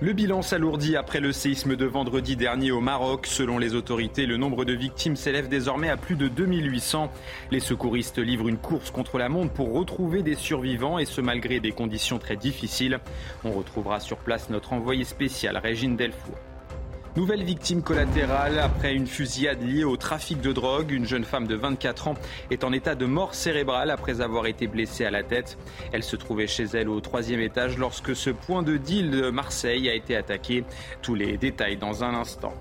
Le bilan s'alourdit après le séisme de vendredi dernier au Maroc. Selon les autorités, le nombre de victimes s'élève désormais à plus de 2800. Les secouristes livrent une course contre la montre pour retrouver des survivants et ce malgré des conditions très difficiles. On retrouvera sur place notre envoyé spécial Régine Delfour. Nouvelle victime collatérale après une fusillade liée au trafic de drogue. Une jeune femme de 24 ans est en état de mort cérébrale après avoir été blessée à la tête. Elle se trouvait chez elle au troisième étage lorsque ce point de deal de Marseille a été attaqué. Tous les détails dans un instant.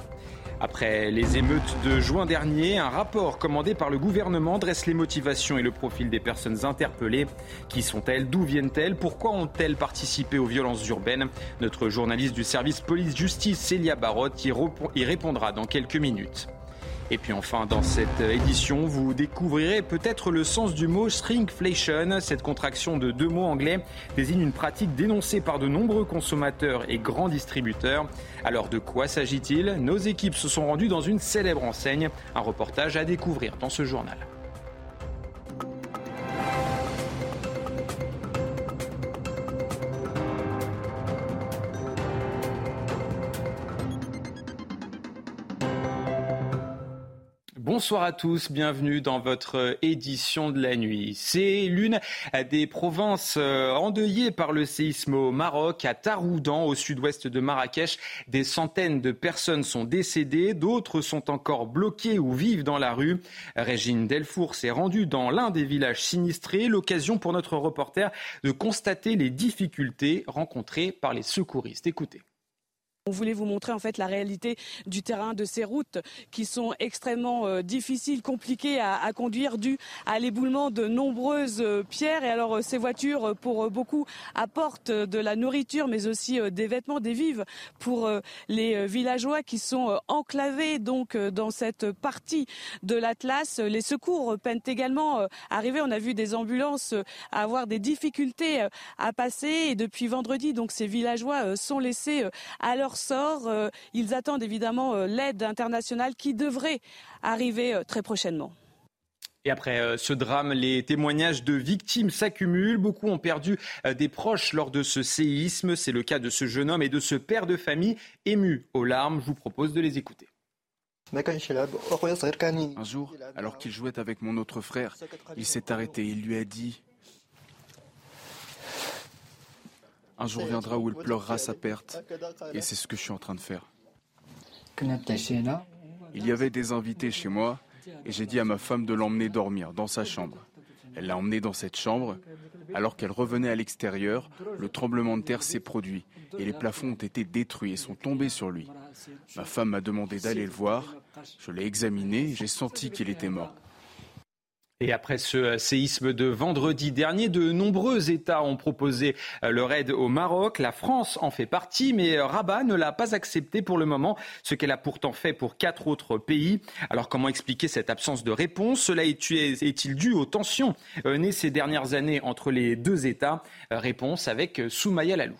Après les émeutes de juin dernier, un rapport commandé par le gouvernement dresse les motivations et le profil des personnes interpellées. Qui sont-elles? D'où viennent-elles? Pourquoi ont-elles participé aux violences urbaines? Notre journaliste du service police-justice, Célia Barotte, y répondra dans quelques minutes. Et puis enfin, dans cette édition, vous découvrirez peut-être le sens du mot shrinkflation. Cette contraction de deux mots anglais désigne une pratique dénoncée par de nombreux consommateurs et grands distributeurs. Alors de quoi s'agit-il? Nos équipes se sont rendues dans une célèbre enseigne. Un reportage à découvrir dans ce journal. Bonsoir à tous, bienvenue dans votre édition de la nuit. C'est l'une des provinces euh, endeuillées par le séisme au Maroc, à Taroudan, au sud-ouest de Marrakech. Des centaines de personnes sont décédées, d'autres sont encore bloquées ou vivent dans la rue. Régine Delfour s'est rendue dans l'un des villages sinistrés, l'occasion pour notre reporter de constater les difficultés rencontrées par les secouristes. Écoutez. On voulait vous montrer en fait la réalité du terrain de ces routes qui sont extrêmement euh, difficiles, compliquées à, conduire dû à l'éboulement de nombreuses euh, pierres. Et alors euh, ces voitures, pour beaucoup, apportent de la nourriture, mais aussi des vêtements, des vives pour les villageois qui sont enclavés donc dans cette partie de l'Atlas. Les secours peinent également à arriver. On a vu des ambulances avoir des difficultés à passer. Et depuis vendredi, donc ces villageois sont laissés à leur sort. Euh, ils attendent évidemment euh, l'aide internationale qui devrait arriver euh, très prochainement. Et après ce drame, les témoignages de victimes s'accumulent. Beaucoup ont perdu des proches lors de ce séisme. C'est le cas de ce jeune homme et de ce père de famille ému aux larmes. Je vous propose de les écouter. Un jour, alors qu'il jouait avec mon autre frère, il s'est arrêté. Il lui a dit Un jour viendra où il pleurera sa perte. Et c'est ce que je suis en train de faire. Il y avait des invités chez moi et j'ai dit à ma femme de l'emmener dormir dans sa chambre. Elle l'a emmené dans cette chambre. Alors qu'elle revenait à l'extérieur, le tremblement de terre s'est produit et les plafonds ont été détruits et sont tombés sur lui. Ma femme m'a demandé d'aller le voir. Je l'ai examiné j'ai senti qu'il était mort. Et après ce séisme de vendredi dernier, de nombreux États ont proposé euh, leur aide au Maroc. La France en fait partie, mais Rabat ne l'a pas accepté pour le moment, ce qu'elle a pourtant fait pour quatre autres pays. Alors comment expliquer cette absence de réponse? Cela est-il dû aux tensions euh, nées ces dernières années entre les deux États? Euh, Réponse avec Soumaya Lalou.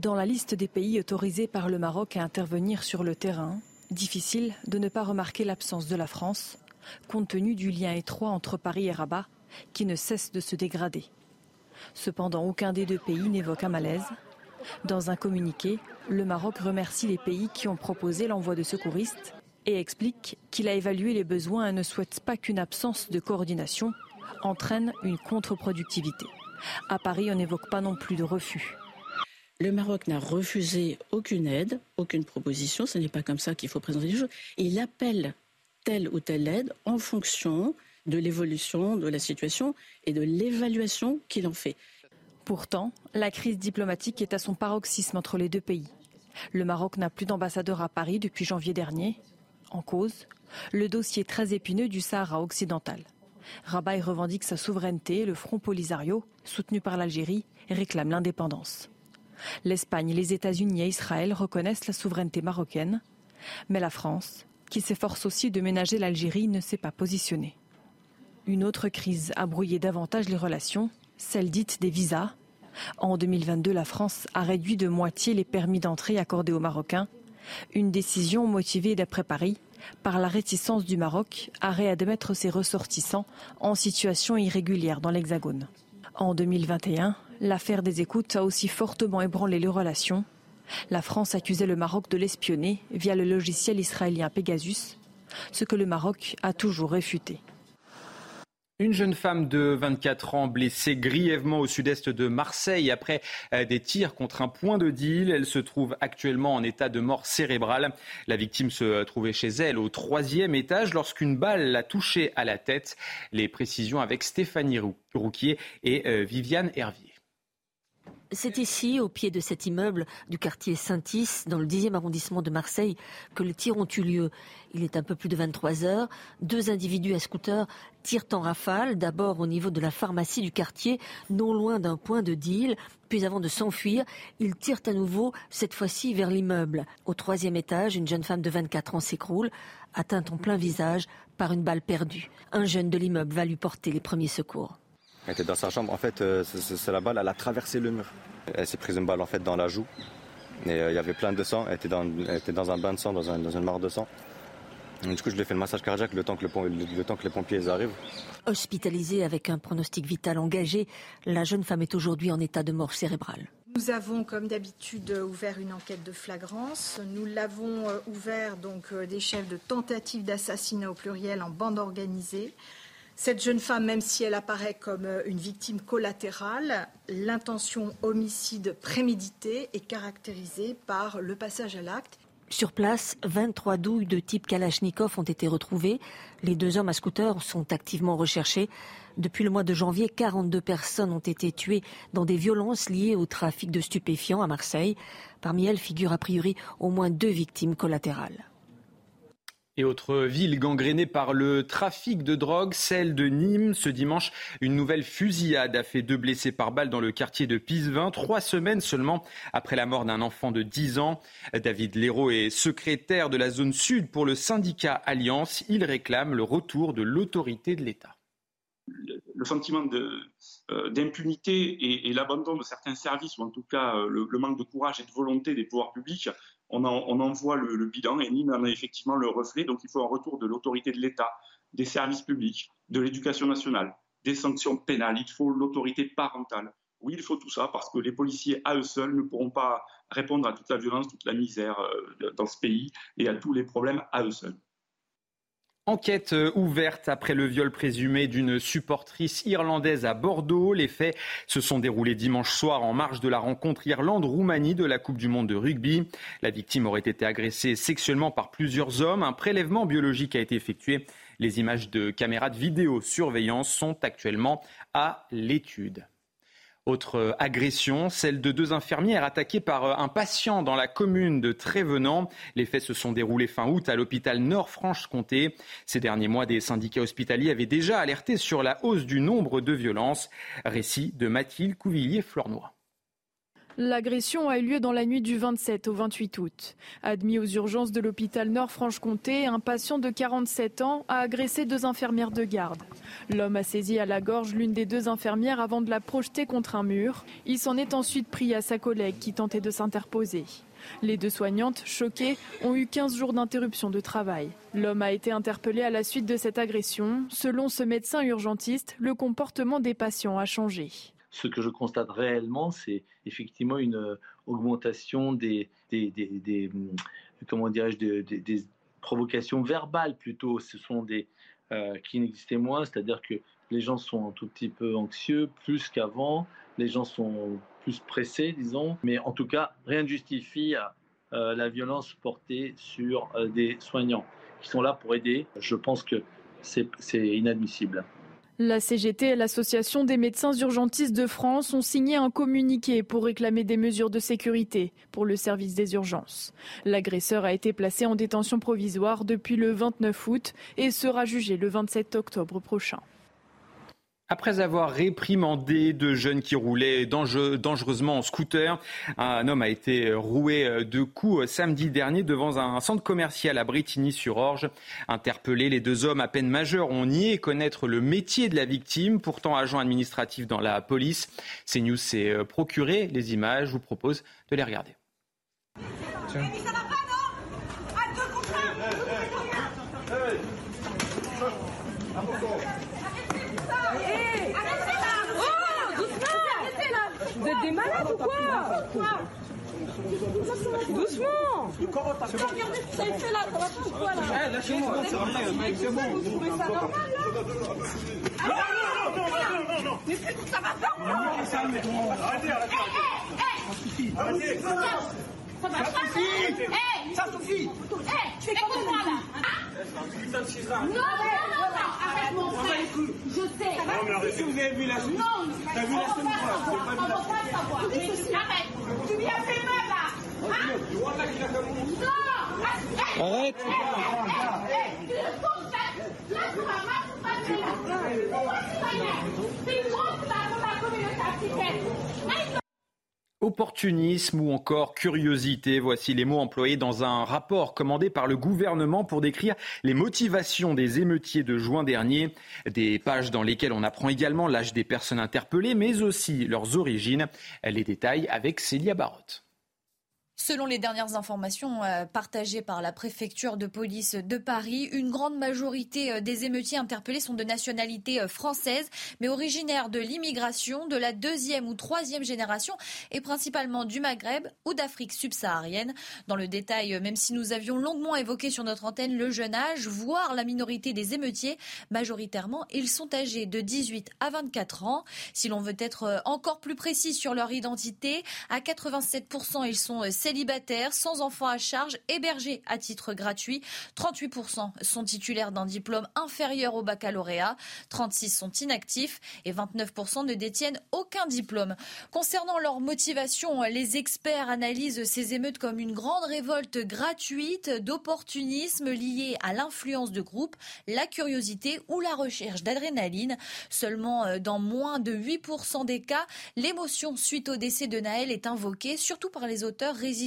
Dans la liste des pays autorisés par le Maroc à intervenir sur le terrain, difficile de ne pas remarquer l'absence de la France compte tenu du lien étroit entre Paris et Rabat, qui ne cesse de se dégrader. Cependant, aucun des deux pays n'évoque un malaise. Dans un communiqué, le Maroc remercie les pays qui ont proposé l'envoi de secouristes et explique qu'il a évalué les besoins et ne souhaite pas qu'une absence de coordination entraîne une contre-productivité. À Paris, on n'évoque pas non plus de refus. Le Maroc n'a refusé aucune aide, aucune proposition. Ce n'est pas comme ça qu'il faut présenter les choses. Il appelle telle ou telle aide en fonction de l'évolution de la situation et de l'évaluation qu'il en fait. Pourtant, la crise diplomatique est à son paroxysme entre les deux pays. Le Maroc n'a plus d'ambassadeur à Paris depuis janvier dernier. En cause, le dossier très épineux du Sahara occidental. Rabat revendique sa souveraineté et le Front Polisario, soutenu par l'Algérie, réclame l'indépendance. L'Espagne, les États-Unis et Israël reconnaissent la souveraineté marocaine, mais la France qui s'efforce aussi de ménager l'Algérie, ne s'est pas positionné. Une autre crise a brouillé davantage les relations, celle dite des visas. En 2022, la France a réduit de moitié les permis d'entrée accordés aux Marocains, une décision motivée d'après Paris par la réticence du Maroc à réadmettre ses ressortissants en situation irrégulière dans l'Hexagone. En 2021, L'affaire des écoutes a aussi fortement ébranlé les relations. La France accusait le Maroc de l'espionner via le logiciel israélien Pegasus, ce que le Maroc a toujours réfuté. Une jeune femme de 24 ans blessée grièvement au sud-est de Marseille après euh, des tirs contre un point de deal. Elle se trouve actuellement en état de mort cérébrale. La victime se trouvait chez elle au troisième étage lorsqu'une balle l'a touchée à la tête. Les précisions avec Stéphanie Rouquier et euh, Viviane Hervier. C'est ici, au pied de cet immeuble du quartier Saint-Is, dans le 10e arrondissement de Marseille, que les tirs ont eu lieu. Il est un peu plus de 23 heures. Deux individus à scooter tirent en rafale, d'abord au niveau de la pharmacie du quartier, non loin d'un point de deal. Puis avant de s'enfuir, ils tirent à nouveau, cette fois-ci vers l'immeuble. Au troisième étage, une jeune femme de 24 ans s'écroule, atteinte en plein visage par une balle perdue. Un jeune de l'immeuble va lui porter les premiers secours. Elle était dans sa chambre. En fait, euh, c'est la balle, elle a traversé le mur. Elle s'est prise une balle en fait dans la joue. Et euh, il y avait plein de sang. Elle était dans, était dans un bain de sang, dans, un, dans une mare de sang. du coup, je lui ai fait le massage cardiaque le temps que, le, temps que les pompiers arrivent. Hospitalisée avec un pronostic vital engagé, la jeune femme est aujourd'hui en état de mort cérébrale. Nous avons, comme d'habitude, ouvert une enquête de flagrance. Nous l'avons euh, ouvert donc des chefs de tentative d'assassinat au pluriel en bande organisée. Cette jeune femme, même si elle apparaît comme euh, une victime collatérale, l'intention homicide prémédité est caractérisée par le passage à l'acte. Sur place, 23 douilles de type Kalachnikov ont été retrouvées. Les deux hommes à scooter sont activement recherchés. Depuis le mois de janvier, 42 personnes ont été tuées dans des violences liées au trafic de stupéfiants à Marseille. Parmi elles figurent a priori au moins deux victimes collatérales. Et autre ville gangrénée par le trafic de drogue, celle de Nîmes. Ce dimanche, une nouvelle fusillade a fait deux blessés par balle dans le quartier de Pisevin, trois semaines seulement après la mort d'un enfant de 10 ans. David Léraud est secrétaire de la zone sud pour le syndicat Alliance. Il réclame le retour de l'autorité de l'État. Le sentiment euh, d'impunité et, l'abandon de certains services, ou en tout cas euh, le manque de courage et de volonté des pouvoirs publics, on en, le, bilan et Nîmes en a effectivement le reflet. Donc il faut un retour de l'autorité de l'État, des services publics, de l'éducation nationale, des sanctions pénales. Il faut l'autorité parentale. Oui, il faut tout ça parce que les policiers à eux seuls ne pourront pas répondre à toute la violence, toute la misère euh, dans ce pays et à tous les problèmes à eux seuls. Enquête euh, ouverte après le viol présumé d'une supportrice irlandaise à Bordeaux. Les faits se sont déroulés dimanche soir en marge de la rencontre Irlande-Roumanie de la Coupe du Monde de rugby. La victime aurait été agressée sexuellement par plusieurs hommes. Un prélèvement biologique a été effectué. Les images de caméras de vidéosurveillance sont actuellement à l'étude. Autre euh, agression, celle de deux infirmières attaquées par euh, un patient dans la commune de Trévenant. Les faits se sont déroulés fin août à l'hôpital Nord-Franche-Comté. Ces derniers mois, des syndicats hospitaliers avaient déjà alerté sur la hausse du nombre de violences. Récit de Mathilde Couvillier-Flornois. L'agression a eu lieu dans la nuit du 27 au 28 août. Admis aux urgences de l'hôpital Nord-Franche-Comté, un patient de 47 ans a agressé deux infirmières de garde. L'homme a saisi à la gorge l'une des deux infirmières avant de la projeter contre un mur. Il s'en est ensuite pris à sa collègue qui tentait de s'interposer. Les deux soignantes, choquées, ont eu 15 jours d'interruption de travail. L'homme a été interpellé à la suite de cette agression. Selon ce médecin urgentiste, le comportement des patients a changé ce que je constate réellement, c'est effectivement une euh, augmentation des, hum, comment dirais-je, des, provocations verbales plutôt. Ce sont des euh, qui n'existaient moins, c'est-à-dire que les gens sont un tout petit peu anxieux, plus qu'avant. Les gens sont plus pressés, disons. Mais en tout cas, rien ne justifie euh, la violence portée sur des soignants qui sont là pour aider. Je pense que c'est inadmissible. La CGT et l'Association des médecins urgentistes de France ont signé un communiqué pour réclamer des mesures de sécurité pour le service des urgences. L'agresseur a été placé en détention provisoire depuis le 29 août et sera jugé le 27 octobre prochain. Après avoir réprimandé deux jeunes qui roulaient dangereusement en scooter, un homme a été roué de coups samedi dernier devant un centre commercial à Bretigny-sur-Orge. Interpellés, les deux hommes à peine majeurs ont nié connaître le métier de la victime, pourtant agent administratif dans la police. CNews s'est procuré les images, je vous propose de les regarder. Doucement Regardez ce que ça fait là, ça va pourquoi là Eh, lâchez-moi, c'est rien, c'est bon. Vous trouvez ça normal là Non, non, non, non, non Mais ça va pas Arrêtez, arrêtez Arrêtez ça va pas Eh Ça suffit Eh, écoute-moi là. Non, non, non, arrête mon frère. Je sais. Non, mais arrêtez. Vous avez vu la suite Non, t'as vu la semaine On va pas savoir. Arrête. Tu viens faire mal là. Non Arrête Opportunisme ou encore curiosité, voici les mots employés dans un rapport commandé par le gouvernement pour décrire les motivations des émeutiers de juin dernier. Des pages dans lesquelles on apprend également l'âge des personnes interpellées, mais aussi leurs origines. Les détails avec Célia Barotte. Selon les dernières informations euh, partagées par la préfecture de police de Paris, une grande majorité euh, des émeutiers interpellés sont de nationalité euh, française, mais originaires de l'immigration de la deuxième ou troisième génération et principalement du Maghreb ou d'Afrique subsaharienne. Dans le détail, même si nous avions longuement évoqué sur notre antenne le jeune âge, voire la minorité des émeutiers, majoritairement, ils sont âgés de 18 à 24 ans. Si l'on veut être encore plus précis sur leur identité, à 87%, ils sont célibataires, sans enfants à charge, hébergés à titre gratuit. 38% sont titulaires d'un diplôme inférieur au baccalauréat, 36% sont inactifs et 29% ne détiennent aucun diplôme. Concernant leur motivation, les experts analysent ces émeutes comme une grande révolte gratuite d'opportunisme lié à l'influence de groupe, la curiosité ou la recherche d'adrénaline. Seulement euh, dans moins de 8% des cas, l'émotion suite au décès de Naël est invoquée, surtout par les auteurs résidents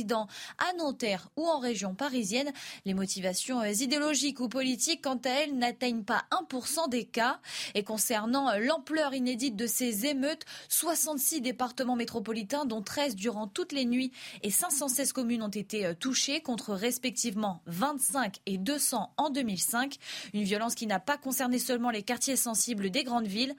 à Nanterre ou en région parisienne. Les motivations euh, idéologiques ou politiques, quant à elles, n'atteignent pas 1% des cas. Et concernant euh, l'ampleur inédite de ces émeutes, 66 départements métropolitains, dont 13 durant toutes les nuits, et 516 communes ont été euh, touchées, contre respectivement 25 et 200 en 2005. Une violence qui n'a pas concerné seulement les quartiers sensibles des grandes villes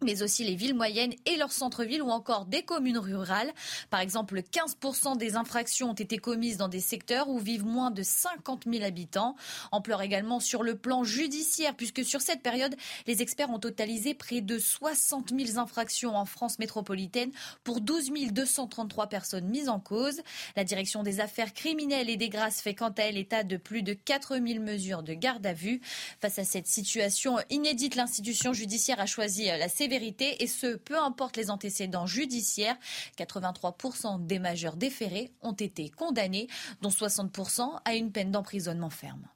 mais aussi les villes moyennes et leurs centres-villes ou encore des communes rurales. Par exemple, 15% des infractions ont été commises dans des secteurs où vivent moins de 50 000 habitants. Ampleur également sur le plan judiciaire, puisque sur cette période, les experts ont totalisé près de 60 000 infractions en France métropolitaine pour 12 233 personnes mises en cause. La direction des affaires criminelles et des grâces fait quant à elle état de plus de 4 000 mesures de garde à vue. Face à cette situation inédite, l'institution judiciaire a choisi la vérité et ce, peu importe les antécédents judiciaires. 83% des majeurs déférés ont été condamnés, dont 60% à une peine d'emprisonnement ferme.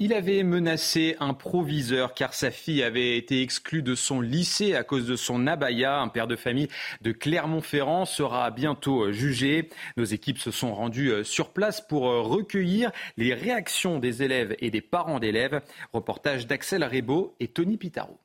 Il avait menacé un proviseur car sa fille avait été exclue de son lycée à cause de son abaya. Un père de famille de Clermont-Ferrand sera bientôt jugé. Nos équipes se sont rendues euh, sur place pour euh, recueillir les réactions des élèves et des parents d'élèves. Reportage d'Axel Rebaud et Tony Pitaro.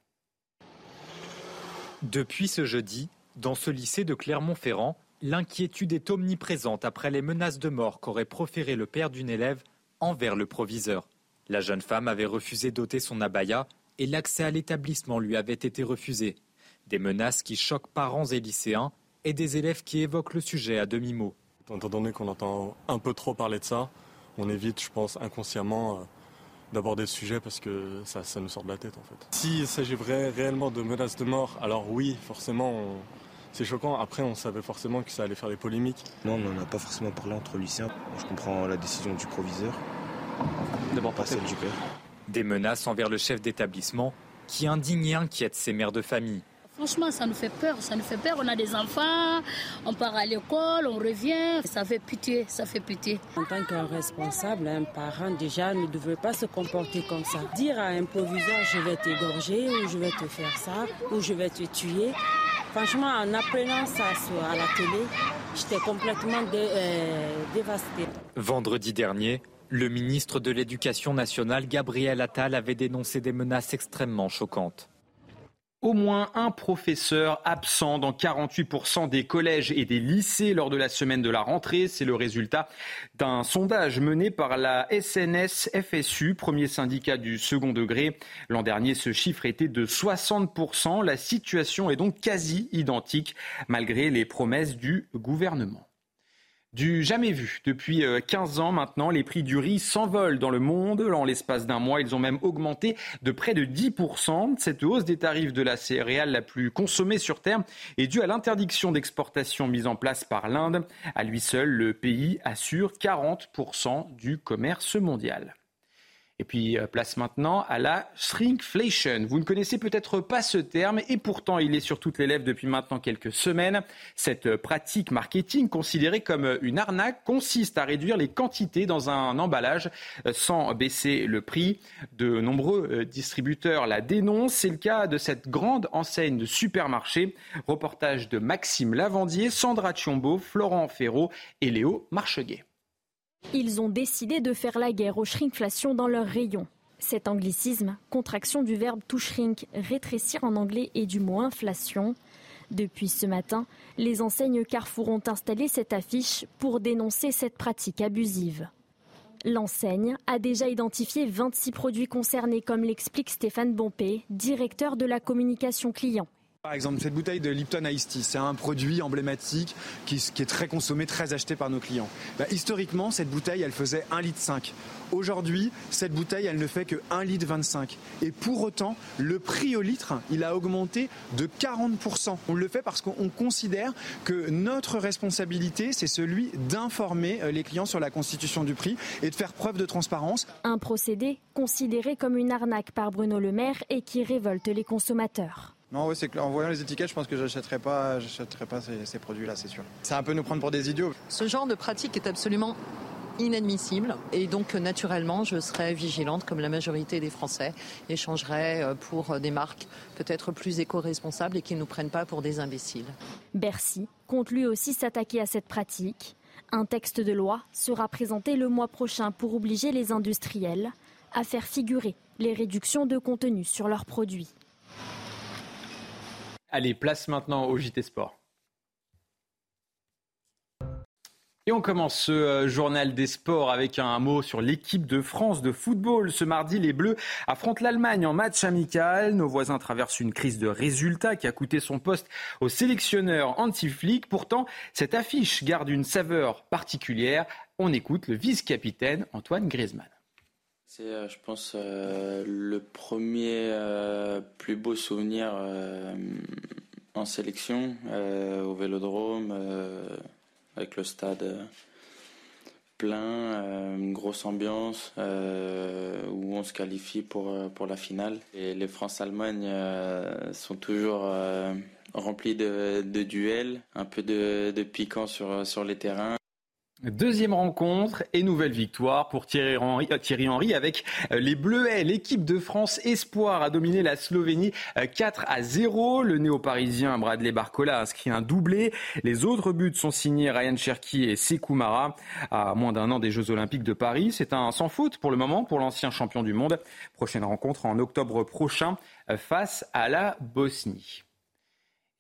Depuis ce jeudi, dans ce lycée de Clermont-Ferrand, l'inquiétude est omniprésente après les menaces de mort qu'aurait proféré le père d'une élève envers le proviseur. La jeune femme avait refusé d'ôter son abaya et l'accès à l'établissement lui avait été refusé. Des menaces qui choquent parents et lycéens et des élèves qui évoquent le sujet à demi-mot. Étant qu'on entend un peu trop parler de ça, on évite, je pense, inconsciemment euh, d'aborder le sujet parce que ça, ça, nous sort de la tête en fait. S'il s'agit réellement de menaces de mort, alors oui, forcément, c'est choquant. Après, on savait forcément que ça allait faire des polémiques. Non, on n'en a pas forcément parlé entre lycéens. Je comprends la décision du proviseur, d'abord pas celle du père. Des menaces envers le chef d'établissement qui indigne et inquiète ses mères de famille. Franchement, ça nous fait peur, ça nous fait peur. On a des enfants, on part à l'école, on revient. Ça fait pitié, ça fait pitié. En tant qu'un responsable, un parent, déjà, ne devrait pas se comporter comme ça. Dire à un proviseur, je vais t'égorger, ou je vais te faire ça, ou je vais te tuer. Franchement, en apprenant ça à la télé, j'étais complètement euh, dévastée. Vendredi dernier, le ministre de l'Éducation nationale, Gabriel Attal, avait dénoncé des menaces extrêmement choquantes. Au moins un professeur absent dans 48% des collèges et des lycées lors de la semaine de la rentrée. C'est le résultat d'un sondage mené par la SNS FSU, premier syndicat du second degré. L'an dernier, ce chiffre était de 60%. La situation est donc quasi identique malgré les promesses du gouvernement. Du jamais vu. Depuis 15 euh, ans maintenant, les prix du riz s'envolent dans le monde. En l'espace d'un mois, ils ont même augmenté de près de 10%. Cette hausse des tarifs de la céréale la plus consommée sur Terre est due à l'interdiction d'exportation mise en place par l'Inde. À lui seul, le pays assure 40% du commerce mondial. Et puis, euh, place maintenant à la shrinkflation. Vous ne connaissez peut-être pas ce terme et pourtant il est sur toutes les lèvres depuis maintenant quelques semaines. Cette euh, pratique marketing considérée comme euh, une arnaque consiste à réduire les quantités dans un emballage sans baisser le prix. De nombreux distributeurs la dénoncent. C'est le cas de cette grande enseigne de supermarché. Reportage de Maxime Lavandier, Sandra Chiombo, Florent Ferraud et Léo Marcheguet. Ils ont décidé de faire la guerre aux shrinkflation dans leurs rayons. Cet anglicisme, contraction du verbe to shrink, rétrécir en anglais et du mot inflation. Depuis ce matin, les enseignes Carrefour ont installé cette affiche pour dénoncer cette pratique abusive. L'enseigne a déjà identifié 26 produits concernés, comme l'explique Stéphane Bompé, directeur de la communication client. Par exemple, cette bouteille de Lipton Ice Tea, c'est un produit emblématique qui, est très consommé, très acheté par nos clients. Bah, historiquement, cette bouteille, elle faisait 1,5 litre. Aujourd'hui, cette bouteille, elle ne fait que 1,25 litre. Et pour autant, le prix au litre, il a augmenté de 40%. On le fait parce qu'on considère que notre responsabilité, c'est celui d'informer euh, les clients sur la constitution du prix et de faire preuve de transparence. Un procédé considéré comme une arnaque par Bruno Le Maire et qui révolte les consommateurs. Non, ouais, c'est En voyant les étiquettes, je pense que j'achèterai pas, j'achèterai pas ces, ces produits-là, c'est sûr. C'est un peu nous prendre pour des idiots. Ce genre de pratique est absolument inadmissible et donc naturellement je serai vigilante comme la majorité des Français et changerai euh, pour des marques peut-être plus éco-responsables et qui ne nous prennent pas pour des imbéciles. Bercy compte lui aussi s'attaquer à cette pratique. Un texte de loi sera présenté le mois prochain pour obliger les industriels à faire figurer les réductions de contenu sur leurs produits. Allez, place maintenant au JT Sport. Et on commence ce euh, journal des sports avec un mot sur l'équipe de France de football. Ce mardi, les Bleus affrontent l'Allemagne en match amical. Nos voisins traversent une crise de résultats qui a coûté son poste au sélectionneur anti-flic. Pourtant, cette affiche garde une saveur particulière. On écoute le vice-capitaine Antoine Griezmann. C'est, euh, je pense, euh, le premier euh, plus beau souvenir en sélection au Vélodrome, avec le stade plein, une grosse ambiance où on se qualifie pour, pour la finale. Et les France-Allemagne sont toujours remplis de, de, duels, un peu de, de piquant sur, sur les terrains. Deuxième rencontre et nouvelle victoire pour Thierry Henry, euh, avec euh, les Bleuets. L'équipe de France Espoir a dominé la Slovénie 4 euh, à 0. Le néo-parisien Bradley Barcola a inscrit un doublé. Les autres buts sont signés Ryan Cherki et Sekou Mara à moins d'un an des Jeux Olympiques de Paris. C'est un sans faute pour le moment pour l'ancien champion du monde. Prochaine rencontre en octobre prochain face à la Bosnie.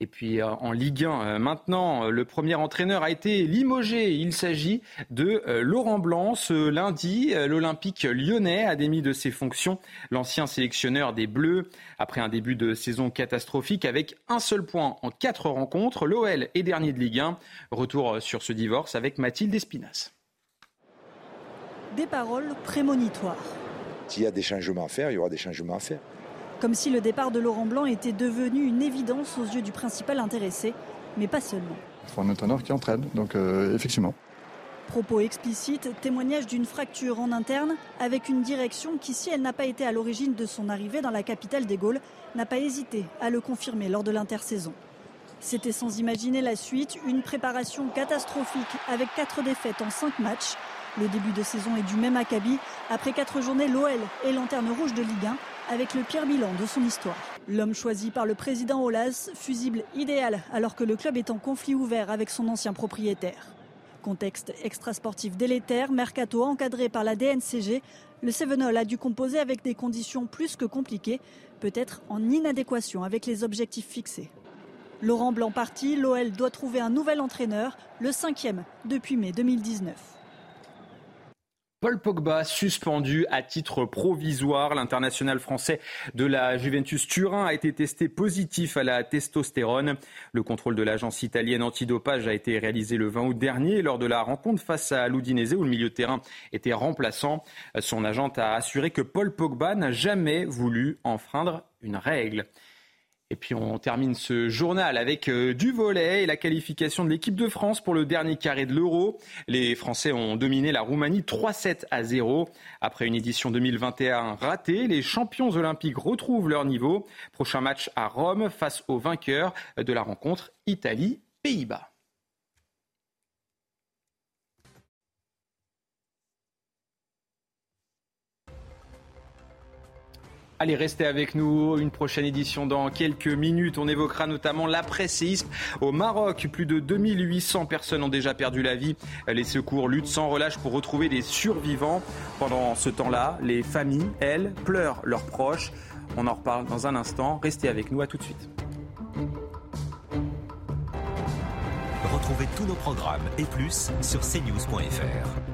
Et puis euh, en Ligue 1, euh, maintenant, euh, le premier entraîneur a été limogé. Il s'agit de Laurent Blanc. Ce lundi, l'Olympique lyonnais a démis de ses fonctions l'ancien sélectionneur des Bleus après un début de saison catastrophique avec un seul point en quatre rencontres. L'OL est dernier de Ligue 1. Retour sur ce divorce avec Mathilde Espinas. Des paroles prémonitoires. S'il y a des changements à faire, il y aura des changements à faire. Comme si le départ de Laurent Blanc était devenu une évidence aux yeux du principal intéressé, mais pas seulement. Il faut un entraîneur qui entraîne, donc euh, effectivement. Propos explicites, témoignage d'une fracture en interne avec une direction qui, si elle n'a pas été à l'origine de son arrivée dans la capitale des Gaules, n'a pas hésité à le confirmer lors de l'intersaison. C'était sans imaginer la suite, une préparation catastrophique avec quatre défaites en cinq matchs. Le début de saison est du même acabit. Après quatre journées, l'OL est lanterne rouge de Ligue 1 avec le pire bilan de son histoire. L'homme choisi par le président Olas, fusible idéal alors que le club est en conflit ouvert avec son ancien propriétaire. Contexte extrasportif délétère, mercato encadré par la DNCG, le Sevenol a dû composer avec des conditions plus que compliquées, peut-être en inadéquation avec les objectifs fixés. Laurent Blanc parti, l'OL doit trouver un nouvel entraîneur, le cinquième depuis mai 2019. Paul Pogba suspendu à titre provisoire. L'international français de la Juventus Turin a été testé positif à la testostérone. Le contrôle de l'agence italienne antidopage a été réalisé le 20 août dernier lors de la rencontre face à l'Udinese où le milieu de terrain était remplaçant. Son agente a assuré que Paul Pogba n'a jamais voulu enfreindre une règle. Et puis on termine ce journal avec euh, du volet et la qualification de l'équipe de France pour le dernier carré de l'Euro. Les Français ont dominé la Roumanie 3-7 à 0. Après une édition 2021 ratée, les champions olympiques retrouvent leur niveau. Prochain match à Rome face aux vainqueurs de la rencontre Italie-Pays-Bas. Allez, restez avec nous. Une prochaine édition dans quelques minutes. On évoquera notamment l'après-séisme au Maroc. Plus de 2800 personnes ont déjà perdu la vie. Les secours luttent sans relâche pour retrouver des survivants. Pendant ce temps-là, les familles, elles, pleurent leurs proches. On en reparle dans un instant. Restez avec nous. À tout de suite. Retrouvez tous nos programmes et plus sur cnews.fr.